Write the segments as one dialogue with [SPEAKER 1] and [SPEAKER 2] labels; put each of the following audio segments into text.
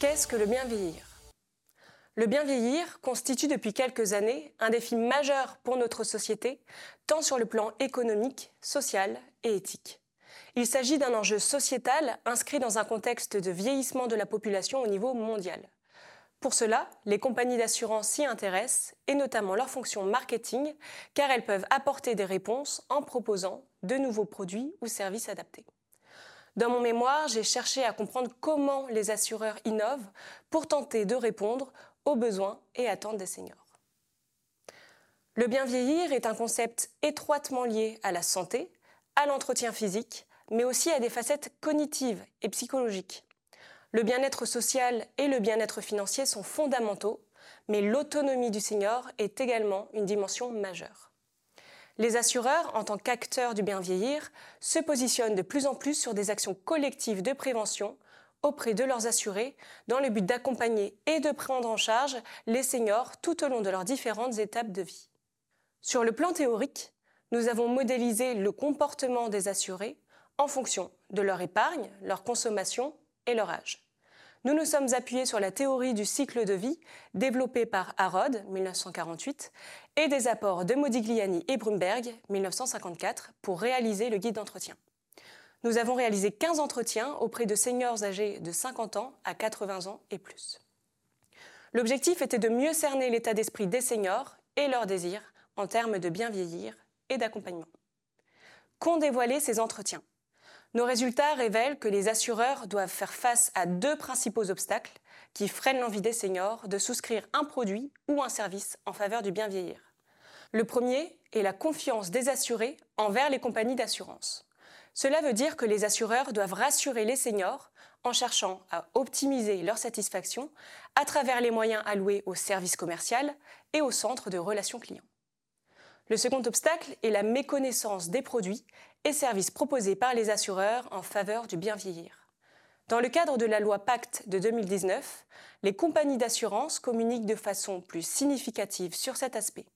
[SPEAKER 1] Qu'est-ce que le bien vieillir? Le bien vieillir constitue depuis quelques années un défi majeur pour notre société, tant sur le plan économique, social et éthique. Il s'agit d'un enjeu sociétal inscrit dans un contexte de vieillissement de la population au niveau mondial. Pour cela, les compagnies d'assurance s'y intéressent, et notamment leur fonction marketing, car elles peuvent apporter des réponses en proposant de nouveaux produits ou services adaptés. Dans mon mémoire, j'ai cherché à comprendre comment les assureurs innovent pour tenter de répondre aux besoins et attentes des seniors. Le bien vieillir est un concept étroitement lié à la santé, à l'entretien physique, mais aussi à des facettes cognitives et psychologiques. Le bien-être social et le bien-être financier sont fondamentaux, mais l'autonomie du senior est également une dimension majeure. Les assureurs, en tant qu'acteurs du bien vieillir, se positionnent de plus en plus sur des actions collectives de prévention auprès de leurs assurés dans le but d'accompagner et de prendre en charge les seniors tout au long de leurs différentes étapes de vie. Sur le plan théorique, nous avons modélisé le comportement des assurés en fonction de leur épargne, leur consommation et leur âge. Nous nous sommes appuyés sur la théorie du cycle de vie développée par Harrod, 1948, et des apports de Modigliani et Brumberg, 1954, pour réaliser le guide d'entretien. Nous avons réalisé 15 entretiens auprès de seniors âgés de 50 ans à 80 ans et plus. L'objectif était de mieux cerner l'état d'esprit des seniors et leurs désirs en termes de bien vieillir et d'accompagnement. Qu'ont dévoilé ces entretiens? Nos résultats révèlent que les assureurs doivent faire face à deux principaux obstacles qui freinent l'envie des seniors de souscrire un produit ou un service en faveur du bien vieillir. Le premier est la confiance des assurés envers les compagnies d'assurance. Cela veut dire que les assureurs doivent rassurer les seniors en cherchant à optimiser leur satisfaction à travers les moyens alloués au service commercial et au centre de relations clients. Le second obstacle est la méconnaissance des produits et services proposés par les assureurs en faveur du bien vieillir. Dans le cadre de la loi Pacte de 2019, les compagnies d'assurance communiquent de façon plus significative sur cet aspect.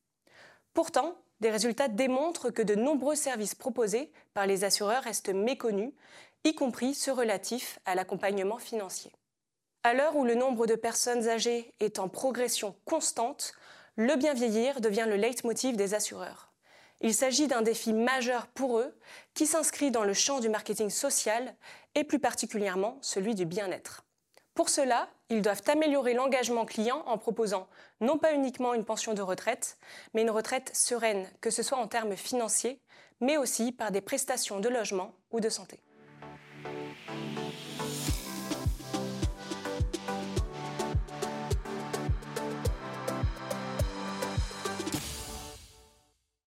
[SPEAKER 1] Pourtant, des résultats démontrent que de nombreux services proposés par les assureurs restent méconnus, y compris ceux relatifs à l'accompagnement financier. À l'heure où le nombre de personnes âgées est en progression constante, le bien vieillir devient le leitmotiv des assureurs. Il s'agit d'un défi majeur pour eux qui s'inscrit dans le champ du marketing social et plus particulièrement celui du bien-être. Pour cela, ils doivent améliorer l'engagement client en proposant non pas uniquement une pension de retraite, mais une retraite sereine, que ce soit en termes financiers, mais aussi par des prestations de logement ou de santé.